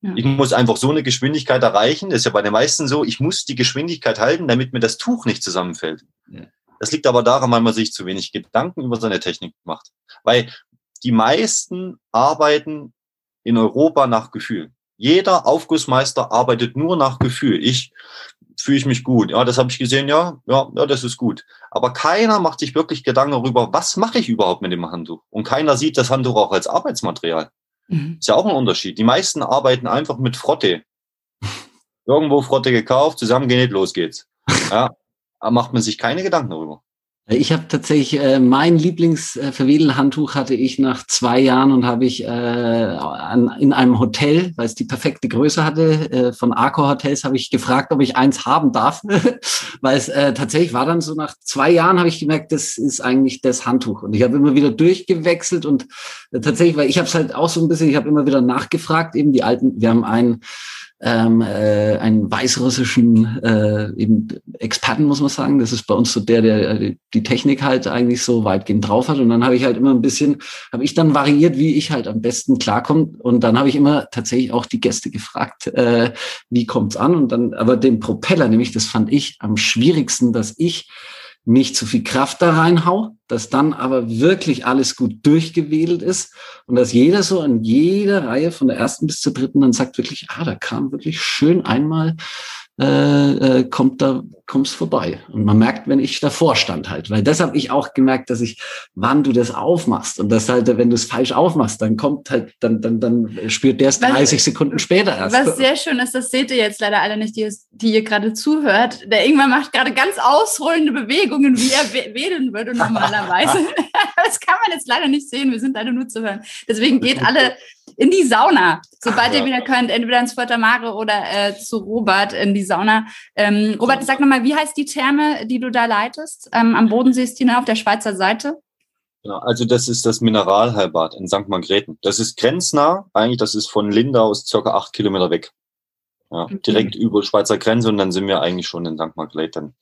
Ja. Ich muss einfach so eine Geschwindigkeit erreichen. Das ist ja bei den meisten so, ich muss die Geschwindigkeit halten, damit mir das Tuch nicht zusammenfällt. Ja. Das liegt aber daran, weil man sich zu wenig Gedanken über seine Technik macht. Weil die meisten arbeiten in Europa nach Gefühl. Jeder Aufgussmeister arbeitet nur nach Gefühl. Ich fühle ich mich gut. Ja, das habe ich gesehen. Ja, ja, ja, das ist gut. Aber keiner macht sich wirklich Gedanken darüber, was mache ich überhaupt mit dem Handtuch? Und keiner sieht das Handtuch auch als Arbeitsmaterial. Mhm. Ist ja auch ein Unterschied. Die meisten arbeiten einfach mit Frotte. Irgendwo Frotte gekauft, zusammengenäht, los geht's. Ja, macht man sich keine Gedanken darüber. Ich habe tatsächlich äh, mein Lieblingsverwedelhandtuch hatte ich nach zwei Jahren und habe ich äh, an, in einem Hotel, weil es die perfekte Größe hatte, äh, von Arco Hotels, habe ich gefragt, ob ich eins haben darf, weil es äh, tatsächlich war dann so nach zwei Jahren habe ich gemerkt, das ist eigentlich das Handtuch und ich habe immer wieder durchgewechselt und äh, tatsächlich, weil ich habe es halt auch so ein bisschen, ich habe immer wieder nachgefragt, eben die alten, wir haben einen ähm, äh, einen weißrussischen äh, eben Experten, muss man sagen. Das ist bei uns so der, der die Technik halt eigentlich so weitgehend drauf hat. Und dann habe ich halt immer ein bisschen, habe ich dann variiert, wie ich halt am besten klarkomme. Und dann habe ich immer tatsächlich auch die Gäste gefragt, äh, wie kommt's an? Und dann, aber den Propeller, nämlich, das fand ich am schwierigsten, dass ich nicht zu viel Kraft da reinhau, dass dann aber wirklich alles gut durchgewedelt ist und dass jeder so an jeder Reihe von der ersten bis zur dritten dann sagt wirklich, ah, da kam wirklich schön einmal äh, äh, kommt da kommst vorbei und man merkt, wenn ich davor stand halt, weil das habe ich auch gemerkt, dass ich, wann du das aufmachst und das halt, wenn du es falsch aufmachst, dann kommt halt, dann dann dann spürt der es 30 Sekunden später erst. Was sehr schön ist, das seht ihr jetzt leider alle nicht, die, die ihr gerade zuhört. Der Ingmar macht gerade ganz ausholende Bewegungen, wie er wedeln würde normalerweise. das kann man jetzt leider nicht sehen. Wir sind leider nur zu hören. Deswegen geht alle in die Sauna, sobald Ach, ja. ihr wieder könnt, entweder ins Fuerter Mare oder äh, zu Robert in die Sauna. Ähm, Robert, sag nochmal, wie heißt die Therme, die du da leitest? Ähm, am Bodensee ist die ne, auf der Schweizer Seite? Genau, also das ist das Mineralheilbad in St. Margrethen. Das ist grenznah, eigentlich, das ist von Linda aus circa acht Kilometer weg. Ja, okay. Direkt über Schweizer Grenze und dann sind wir eigentlich schon in St. Margrethen.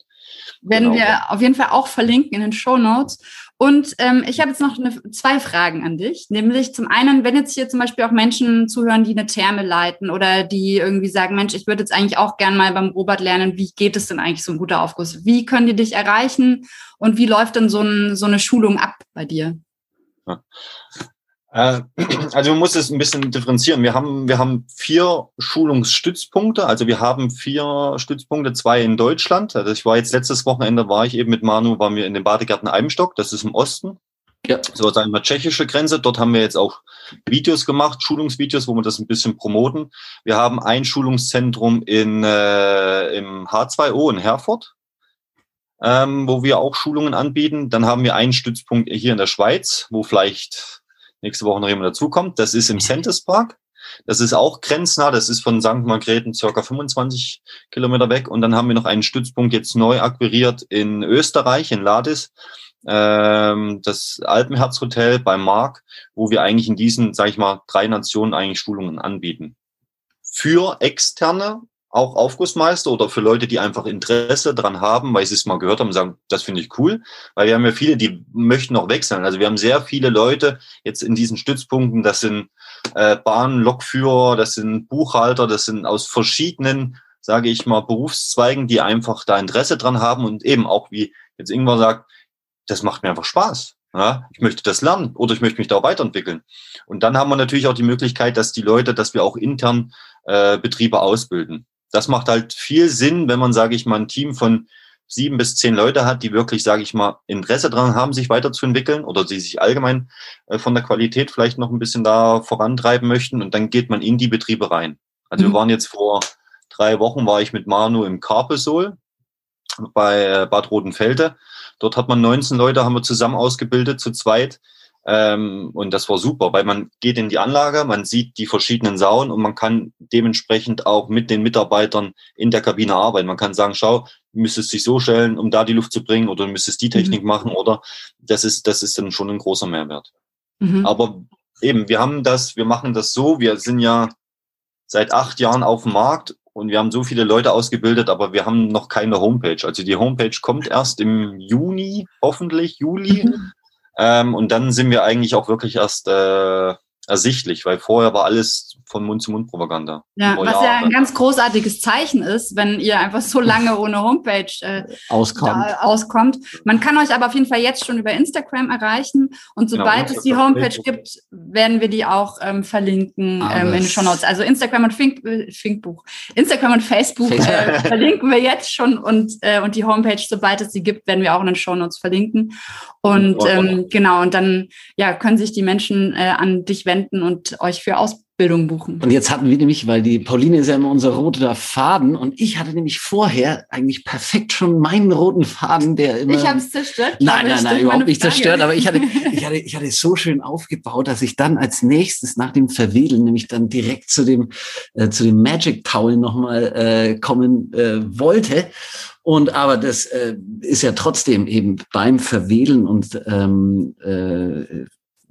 Werden genau. wir auf jeden Fall auch verlinken in den Show Notes. Und ähm, ich habe jetzt noch eine, zwei Fragen an dich. Nämlich zum einen, wenn jetzt hier zum Beispiel auch Menschen zuhören, die eine Therme leiten oder die irgendwie sagen, Mensch, ich würde jetzt eigentlich auch gern mal beim Robert lernen, wie geht es denn eigentlich so ein guter Aufguss? Wie können die dich erreichen und wie läuft denn so, ein, so eine Schulung ab bei dir? Äh, also man muss es ein bisschen differenzieren. Wir haben, wir haben vier Schulungsstützpunkte. Also wir haben vier Stützpunkte, zwei in Deutschland. Also ich war jetzt letztes Wochenende, war ich eben mit Manu, waren wir in den Badegärten Eibenstock, das ist im Osten. Ja. So ist einmal tschechische Grenze. Dort haben wir jetzt auch Videos gemacht, Schulungsvideos, wo wir das ein bisschen promoten. Wir haben ein Schulungszentrum in, äh, im H2O in Herford. Ähm, wo wir auch Schulungen anbieten. Dann haben wir einen Stützpunkt hier in der Schweiz, wo vielleicht nächste Woche noch jemand dazukommt. Das ist im Centers Park. Das ist auch grenznah. Das ist von St. Margrethen circa 25 Kilometer weg. Und dann haben wir noch einen Stützpunkt jetzt neu akquiriert in Österreich, in Ladis. ähm, das Alpenherzhotel bei Mark, wo wir eigentlich in diesen, sage ich mal, drei Nationen eigentlich Schulungen anbieten. Für externe, auch Aufgussmeister oder für Leute, die einfach Interesse dran haben, weil sie es mal gehört haben und sagen, das finde ich cool. Weil wir haben ja viele, die möchten auch wechseln. Also wir haben sehr viele Leute jetzt in diesen Stützpunkten, das sind äh, Bahnlokführer, das sind Buchhalter, das sind aus verschiedenen, sage ich mal, Berufszweigen, die einfach da Interesse dran haben und eben auch, wie jetzt Ingwer sagt, das macht mir einfach Spaß. Ja, ich möchte das lernen oder ich möchte mich da auch weiterentwickeln. Und dann haben wir natürlich auch die Möglichkeit, dass die Leute, dass wir auch intern äh, Betriebe ausbilden. Das macht halt viel Sinn, wenn man, sage ich mal, ein Team von sieben bis zehn Leute hat, die wirklich, sage ich mal, Interesse daran haben, sich weiterzuentwickeln oder die sich allgemein äh, von der Qualität vielleicht noch ein bisschen da vorantreiben möchten. Und dann geht man in die Betriebe rein. Also mhm. wir waren jetzt vor drei Wochen, war ich mit Manu im Carpesol bei äh, Bad Rodenfelde Dort hat man 19 Leute, haben wir zusammen ausgebildet, zu zweit. Ähm, und das war super, weil man geht in die Anlage, man sieht die verschiedenen Sauen und man kann dementsprechend auch mit den Mitarbeitern in der Kabine arbeiten. Man kann sagen, schau, du müsstest dich so stellen, um da die Luft zu bringen oder du müsstest die Technik mhm. machen oder das ist, das ist dann schon ein großer Mehrwert. Mhm. Aber eben, wir haben das, wir machen das so, wir sind ja seit acht Jahren auf dem Markt und wir haben so viele Leute ausgebildet, aber wir haben noch keine Homepage. Also die Homepage kommt erst im Juni, hoffentlich Juli. Mhm. Ähm, und dann sind wir eigentlich auch wirklich erst äh, ersichtlich, weil vorher war alles von Mund-zu-Mund-Propaganda. Ja, was ja ein ganz großartiges Zeichen ist, wenn ihr einfach so lange ohne Homepage äh, auskommt. auskommt. Man kann euch aber auf jeden Fall jetzt schon über Instagram erreichen und genau, sobald genau, es die Homepage gibt, werden wir die auch ähm, verlinken ähm, in den Show Notes. Also Instagram und Fink, äh, Finkbuch, Instagram und Facebook, Äh, verlinken wir jetzt schon und äh, und die Homepage, sobald es sie gibt, werden wir auch in den Show Notes verlinken. Und ähm, genau und dann ja können sich die Menschen äh, an dich wenden und euch für Ausbildung Bildung buchen. Und jetzt hatten wir nämlich, weil die Pauline ist ja immer unser roter Faden und ich hatte nämlich vorher eigentlich perfekt schon meinen roten Faden, der immer. Ich habe es zerstört. Nein, nein, nein, überhaupt nicht zerstört. Aber ich hatte, ich hatte, ich hatte es so schön aufgebaut, dass ich dann als nächstes nach dem Verwedeln nämlich dann direkt zu dem äh, zu dem Magic Towel nochmal äh, kommen äh, wollte. Und aber das äh, ist ja trotzdem eben beim Verwählen und ähm, äh,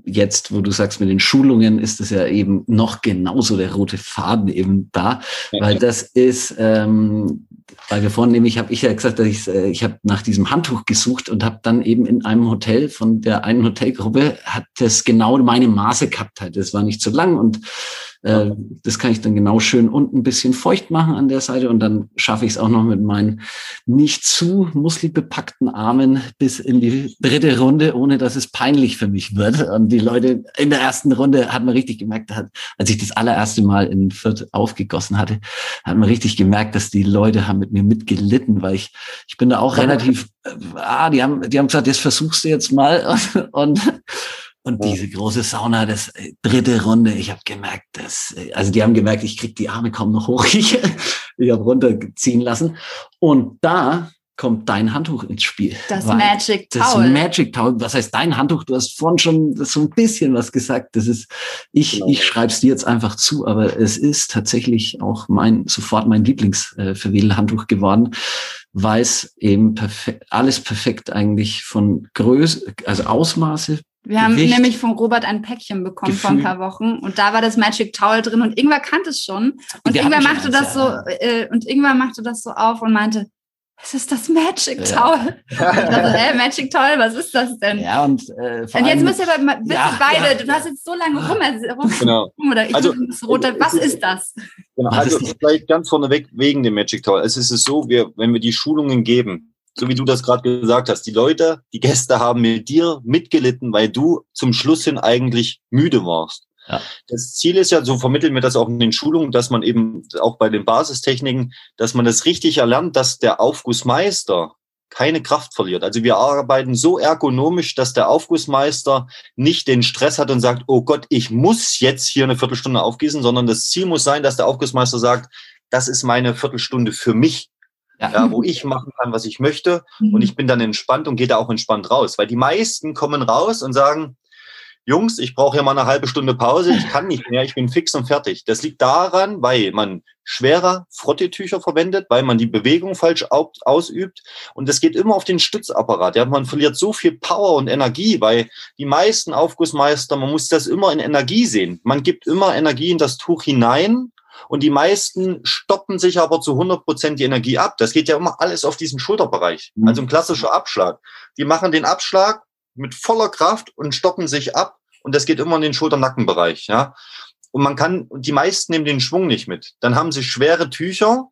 jetzt, wo du sagst, mit den Schulungen ist es ja eben noch genauso der rote Faden eben da, weil das ist, ähm, weil wir vorhin nämlich, habe ich ja gesagt, dass ich, äh, ich habe nach diesem Handtuch gesucht und habe dann eben in einem Hotel von der einen Hotelgruppe hat das genau meine Maße gehabt halt. Das war nicht zu lang und äh, das kann ich dann genau schön unten ein bisschen feucht machen an der Seite und dann schaffe ich es auch noch mit meinen nicht zu muskelbepackten Armen bis in die dritte Runde, ohne dass es peinlich für mich wird. Und die Leute in der ersten Runde hat man richtig gemerkt, als ich das allererste Mal in Fürth aufgegossen hatte, hat man richtig gemerkt, dass die Leute haben mit mir mitgelitten, weil ich, ich bin da auch relativ, äh, ah, die haben, die haben gesagt, das versuchst du jetzt mal und und diese große Sauna, das äh, dritte Runde, ich habe gemerkt, dass, äh, also die haben gemerkt, ich krieg die Arme kaum noch hoch. Ich, ich habe runterziehen lassen. Und da kommt dein Handtuch ins Spiel. Das Magic Towel. Das Magic Towel. Was heißt dein Handtuch? Du hast vorhin schon so ein bisschen was gesagt. Das ist, ich, genau. ich schreibe es dir jetzt einfach zu, aber es ist tatsächlich auch mein, sofort mein Lieblingsverwedelhandtuch äh, geworden, weil es eben perfekt, alles perfekt eigentlich von Größe, also Ausmaße wir haben Gewicht, nämlich von Robert ein Päckchen bekommen Gefühl. vor ein paar Wochen und da war das Magic Towel drin und Ingwer kannte es schon und Ingwer machte das so äh, und Ingwer machte das so auf und meinte, es ist das Magic Towel. Ja. Ich dachte, hä, Magic Towel, was ist das denn? Ja, und, äh, und jetzt müsst ihr aber ja, beide, ja. du hast jetzt so lange rum, rum genau. oder ich also, rote, was ist das? Genau, also vielleicht ganz vorneweg wegen dem Magic Towel. Es ist so, wir, wenn wir die Schulungen geben, so wie du das gerade gesagt hast, die Leute, die Gäste haben mit dir mitgelitten, weil du zum Schluss hin eigentlich müde warst. Ja. Das Ziel ist ja, so vermitteln wir das auch in den Schulungen, dass man eben auch bei den Basistechniken, dass man das richtig erlernt, dass der Aufgussmeister keine Kraft verliert. Also wir arbeiten so ergonomisch, dass der Aufgussmeister nicht den Stress hat und sagt, oh Gott, ich muss jetzt hier eine Viertelstunde aufgießen, sondern das Ziel muss sein, dass der Aufgussmeister sagt, das ist meine Viertelstunde für mich ja. ja. wo ich machen kann, was ich möchte. Mhm. Und ich bin dann entspannt und gehe da auch entspannt raus. Weil die meisten kommen raus und sagen, Jungs, ich brauche hier mal eine halbe Stunde Pause, ich kann nicht mehr, ich bin fix und fertig. Das liegt daran, weil man schwerer Frottetücher verwendet, weil man die Bewegung falsch ausübt und es geht immer auf den Stützapparat. Ja, man verliert so viel Power und Energie, weil die meisten Aufgussmeister, man muss das immer in Energie sehen. Man gibt immer Energie in das Tuch hinein und die meisten stoppen sich aber zu 100 Prozent die Energie ab. Das geht ja immer alles auf diesen Schulterbereich. Mhm. Also ein klassischer Abschlag. Die machen den Abschlag mit voller Kraft und stoppen sich ab. Und das geht immer in den Schulter-Nackenbereich, ja. Und man kann, die meisten nehmen den Schwung nicht mit. Dann haben sie schwere Tücher,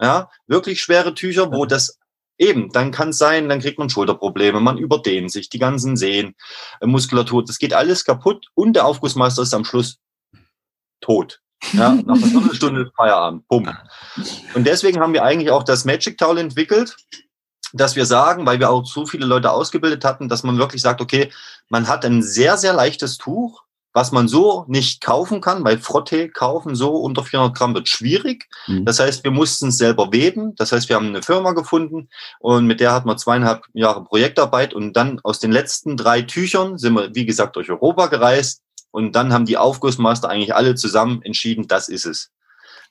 ja, wirklich schwere Tücher, wo das eben, dann kann es sein, dann kriegt man Schulterprobleme, man überdehnt sich, die ganzen Sehnen, äh, Muskulatur, das geht alles kaputt und der Aufgussmeister ist am Schluss tot. Ja, nach einer Viertelstunde Feierabend. Bumm. Und deswegen haben wir eigentlich auch das Magic Towel entwickelt, dass wir sagen, weil wir auch so viele Leute ausgebildet hatten, dass man wirklich sagt, okay, man hat ein sehr, sehr leichtes Tuch, was man so nicht kaufen kann, weil Frotte kaufen so unter 400 Gramm wird schwierig. Mhm. Das heißt, wir mussten es selber weben. Das heißt, wir haben eine Firma gefunden und mit der hatten wir zweieinhalb Jahre Projektarbeit und dann aus den letzten drei Tüchern sind wir, wie gesagt, durch Europa gereist und dann haben die Aufgussmeister eigentlich alle zusammen entschieden, das ist es.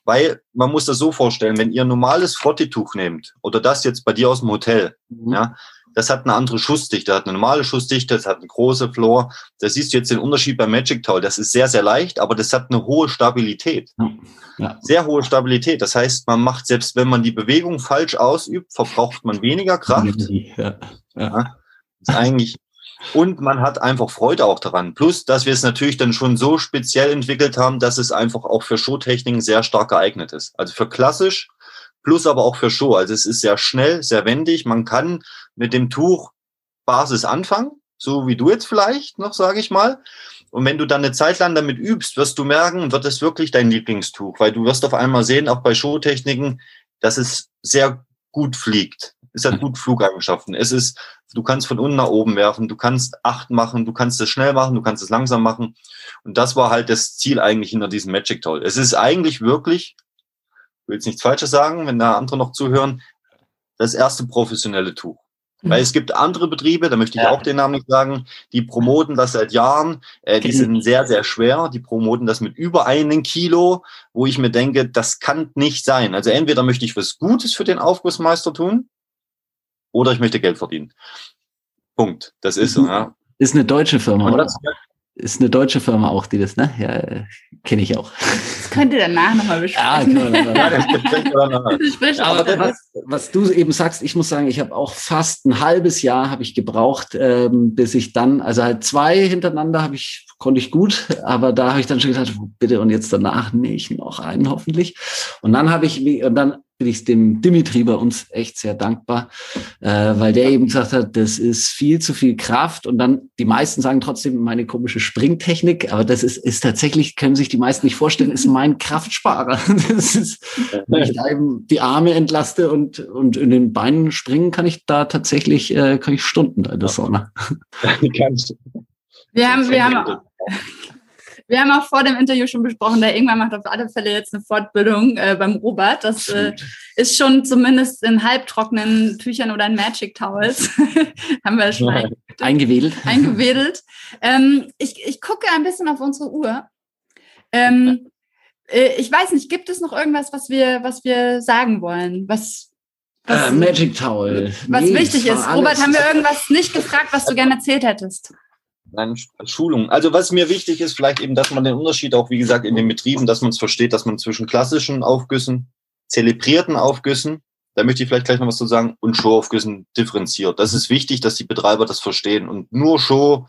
Weil man muss das so vorstellen, wenn ihr ein normales Frottetuch nehmt oder das jetzt bei dir aus dem Hotel, mhm. ja, das hat eine andere Schussdichte, hat eine normale Schussdichte, das hat eine große Floor. Da siehst du jetzt den Unterschied beim Magic Towel. Das ist sehr, sehr leicht, aber das hat eine hohe Stabilität. Ja. Sehr hohe Stabilität. Das heißt, man macht, selbst wenn man die Bewegung falsch ausübt, verbraucht man weniger Kraft. Ja. Ja. ja. ist eigentlich und man hat einfach Freude auch daran. Plus, dass wir es natürlich dann schon so speziell entwickelt haben, dass es einfach auch für Showtechniken sehr stark geeignet ist. Also für klassisch, plus aber auch für Show. Also es ist sehr schnell, sehr wendig. Man kann mit dem Tuch Basis anfangen, so wie du jetzt vielleicht noch, sage ich mal. Und wenn du dann eine Zeit lang damit übst, wirst du merken, wird es wirklich dein Lieblingstuch, weil du wirst auf einmal sehen, auch bei Showtechniken, dass es sehr gut fliegt. Es hat gut Flugeigenschaften. Es ist Du kannst von unten nach oben werfen, du kannst acht machen, du kannst es schnell machen, du kannst es langsam machen. Und das war halt das Ziel eigentlich hinter diesem Magic Toll. Es ist eigentlich wirklich, ich will jetzt nichts Falsches sagen, wenn da andere noch zuhören, das erste professionelle Tuch. Mhm. Weil es gibt andere Betriebe, da möchte ich ja. auch den Namen nicht sagen, die promoten das seit Jahren, äh, die sind sehr, sehr schwer, die promoten das mit über einen Kilo, wo ich mir denke, das kann nicht sein. Also entweder möchte ich was Gutes für den Aufgussmeister tun, oder ich möchte Geld verdienen. Punkt. Das ist so. Mhm. Ja. Ist eine deutsche Firma, oder? Ist eine deutsche Firma auch, die das, ne? Ja, kenne ich auch. Das könnt ihr danach nochmal besprechen. Ja, das Aber was, was, du eben sagst, ich muss sagen, ich habe auch fast ein halbes Jahr habe ich gebraucht, ähm, bis ich dann, also halt zwei hintereinander habe ich, konnte ich gut, aber da habe ich dann schon gesagt, bitte und jetzt danach nicht noch einen hoffentlich. Und dann habe ich, und dann bin ich dem Dimitri bei uns echt sehr dankbar, äh, weil der eben gesagt hat, das ist viel zu viel Kraft und dann die meisten sagen trotzdem meine komische Springtechnik, aber das ist, ist tatsächlich, können sich die meisten nicht vorstellen, ist mein Kraftsparer. Das ist, wenn ich da eben die Arme entlaste und, und in den Beinen springen, kann ich da tatsächlich, äh, kann ich Stunden in der Sauna. Wir haben, wir haben, wir haben auch vor dem Interview schon besprochen, der irgendwann macht auf alle Fälle jetzt eine Fortbildung äh, beim Robert. Das äh, ist schon zumindest in halbtrockenen Tüchern oder in Magic Towels. haben wir schon ja. eingewedelt. Eingewedelt. Ähm, ich, ich gucke ein bisschen auf unsere Uhr. Ähm, äh, ich weiß nicht, gibt es noch irgendwas, was wir, was wir sagen wollen? Was, was, äh, Magic Towel. Was nee, wichtig ist. Robert, haben wir irgendwas nicht gefragt, was du gerne erzählt hättest? Nein, Schulung. Also was mir wichtig ist, vielleicht eben, dass man den Unterschied auch, wie gesagt, in den Betrieben, dass man es versteht, dass man zwischen klassischen Aufgüssen, zelebrierten Aufgüssen, da möchte ich vielleicht gleich noch was zu sagen, und Show-Aufgüssen differenziert. Das ist wichtig, dass die Betreiber das verstehen. Und nur Show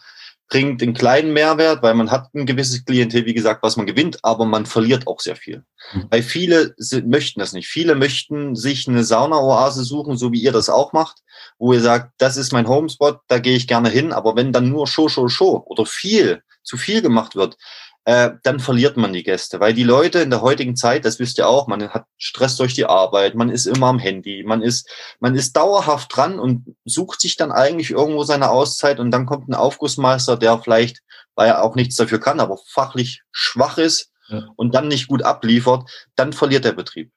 bringt einen kleinen Mehrwert, weil man hat ein gewisses Klientel, wie gesagt, was man gewinnt, aber man verliert auch sehr viel. Mhm. Weil viele möchten das nicht. Viele möchten sich eine Sauna-Oase suchen, so wie ihr das auch macht, wo ihr sagt, das ist mein Homespot, da gehe ich gerne hin, aber wenn dann nur Show, Show, Show oder viel, zu viel gemacht wird, äh, dann verliert man die Gäste. Weil die Leute in der heutigen Zeit, das wisst ihr auch, man hat Stress durch die Arbeit, man ist immer am Handy, man ist, man ist dauerhaft dran und sucht sich dann eigentlich irgendwo seine Auszeit und dann kommt ein Aufgussmeister, der vielleicht, weil er auch nichts dafür kann, aber fachlich schwach ist ja. und dann nicht gut abliefert, dann verliert der Betrieb.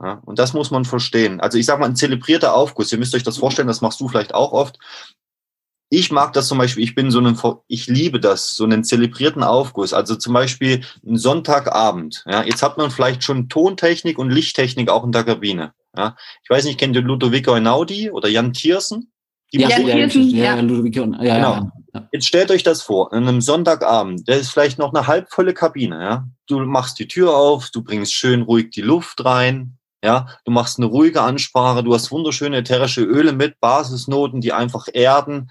Ja, und das muss man verstehen. Also ich sage mal, ein zelebrierter Aufguss, ihr müsst euch das vorstellen, das machst du vielleicht auch oft. Ich mag das zum Beispiel, ich bin so ein, ich liebe das, so einen zelebrierten Aufguss. Also zum Beispiel ein Sonntagabend. Ja, jetzt hat man vielleicht schon Tontechnik und Lichttechnik auch in der Kabine. Ja, ich weiß nicht, kennt ihr Ludovico Einaudi oder Jan Thiersen? Die ja, Jan Thiersen, ja. ja. Ludovico, ja, genau. Ja. Jetzt stellt euch das vor, an einem Sonntagabend, der ist vielleicht noch eine halbvolle Kabine. Ja, du machst die Tür auf, du bringst schön ruhig die Luft rein. Ja, du machst eine ruhige Ansprache, du hast wunderschöne ätherische Öle mit, Basisnoten, die einfach erden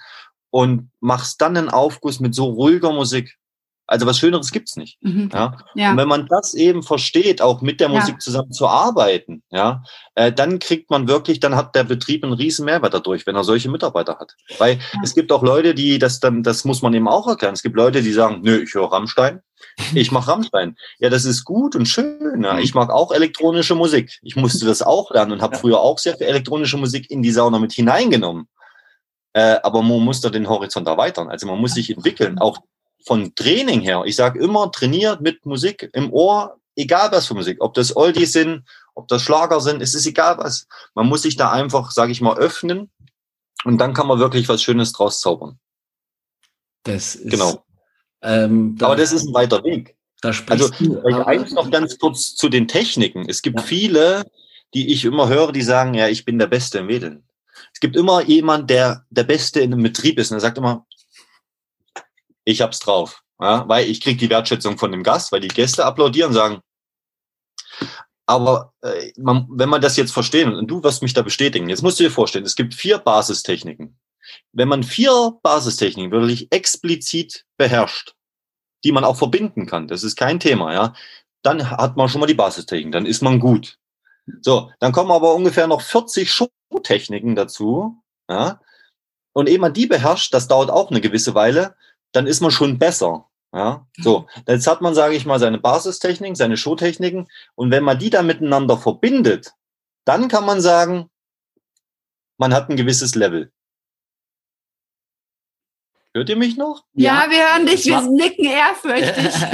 und machst dann einen Aufguss mit so ruhiger Musik. Also was Schöneres gibt's nicht. Mhm. Ja? ja? Und wenn man das eben versteht, auch mit der Musik ja. zusammen zu arbeiten, ja, äh, dann kriegt man wirklich, dann hat der Betrieb einen riesen Mehrwert dadurch, wenn er solche Mitarbeiter hat. Weil ja. es gibt auch Leute, die das dann, das muss man eben auch erklären. Es gibt Leute, die sagen, nö, ich höre Rammstein, ich mache Rammstein. Ja, das ist gut und schön. Ja. Ich mag auch elektronische Musik. Ich musste das auch lernen und habe früher auch sehr viel elektronische Musik in die Sauna mit hineingenommen. Äh, aber man muss da den Horizont erweitern. Also man muss sich entwickeln. Auch von Training her. Ich sage immer, trainiert mit Musik im Ohr, egal was für Musik. Ob das Oldies sind, ob das Schlager sind, es ist egal was. Man muss sich da einfach, sage ich mal, öffnen und dann kann man wirklich was Schönes draus zaubern. Das ist, genau. Ähm, da, aber das ist ein weiter Weg. Da also du, eins noch ganz kurz zu den Techniken. Es gibt ja. viele, die ich immer höre, die sagen, ja, ich bin der Beste im Wedeln. Es gibt immer jemand, der der Beste in einem Betrieb ist und er sagt immer, ich hab's drauf. Ja, weil ich kriege die Wertschätzung von dem Gast, weil die Gäste applaudieren, sagen, aber äh, man, wenn man das jetzt verstehen, und du wirst mich da bestätigen, jetzt musst du dir vorstellen, es gibt vier Basistechniken. Wenn man vier Basistechniken wirklich explizit beherrscht, die man auch verbinden kann, das ist kein Thema, ja, dann hat man schon mal die Basistechniken, dann ist man gut. So, dann kommen aber ungefähr noch 40 Showtechniken dazu, ja, und ehe man die beherrscht, das dauert auch eine gewisse Weile, dann ist man schon besser. Ja, so. Jetzt hat man, sage ich mal, seine Basistechniken, seine Showtechniken. Und wenn man die dann miteinander verbindet, dann kann man sagen, man hat ein gewisses Level. Hört ihr mich noch? Ja, ja wir hören dich, wir nicken ehrfürchtig.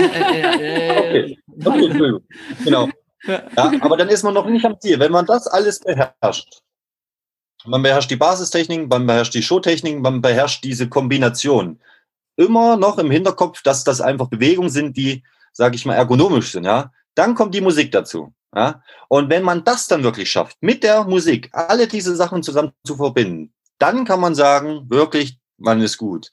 okay. okay, genau. Ja, aber dann ist man noch nicht am Ziel. Wenn man das alles beherrscht, man beherrscht die Basistechniken, man beherrscht die Showtechniken, man beherrscht diese Kombination, immer noch im Hinterkopf, dass das einfach Bewegungen sind, die, sage ich mal, ergonomisch sind, ja. Dann kommt die Musik dazu. Ja? Und wenn man das dann wirklich schafft, mit der Musik alle diese Sachen zusammen zu verbinden, dann kann man sagen, wirklich, man ist gut.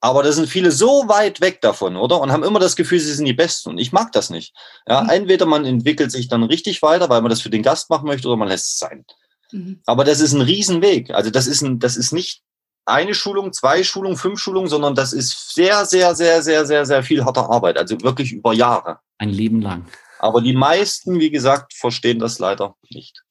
Aber da sind viele so weit weg davon, oder? Und haben immer das Gefühl, sie sind die Besten. Und ich mag das nicht. Ja, mhm. entweder man entwickelt sich dann richtig weiter, weil man das für den Gast machen möchte, oder man lässt es sein. Mhm. Aber das ist ein Riesenweg. Also das ist ein, das ist nicht eine Schulung, zwei Schulungen, fünf Schulungen, sondern das ist sehr, sehr, sehr, sehr, sehr, sehr viel harter Arbeit. Also wirklich über Jahre. Ein Leben lang. Aber die meisten, wie gesagt, verstehen das leider nicht.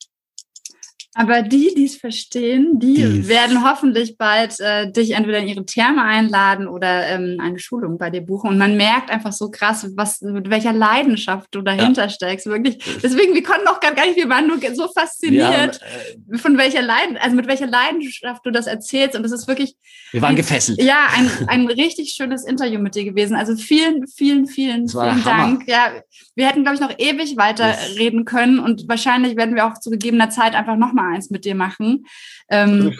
Aber die, die es verstehen, die Dies. werden hoffentlich bald äh, dich entweder in ihre Therme einladen oder ähm, eine Schulung bei dir buchen. Und man merkt einfach so krass, was mit welcher Leidenschaft du dahinter ja. steckst. Wirklich. Deswegen, wir konnten auch gar nicht, wir waren nur so fasziniert, ja, äh, von welcher Leidenschaft, also mit welcher Leidenschaft du das erzählst. Und es ist wirklich. Wir waren ein, gefesselt. Ja, ein, ein richtig schönes Interview mit dir gewesen. Also vielen, vielen, vielen, vielen Dank. Ja, wir hätten, glaube ich, noch ewig weiter reden können und wahrscheinlich werden wir auch zu gegebener Zeit einfach nochmal mal eins mit dir machen. Ähm,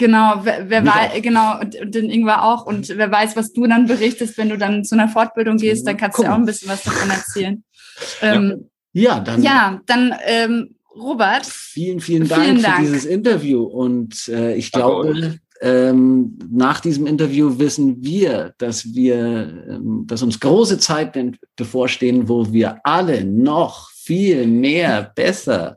Genau, wer, wer weiß, genau, und, und den Ingwer auch. Und wer weiß, was du dann berichtest, wenn du dann zu einer Fortbildung gehst, dann kannst du ja auch ein bisschen was davon erzählen. Ähm, ja, dann. Ja, dann, ähm, Robert. Vielen, vielen Dank, vielen Dank. für dieses Interview. Und äh, ich glaube, ähm, nach diesem Interview wissen wir, dass wir, ähm, dass uns große Zeiten bevorstehen, wo wir alle noch viel mehr besser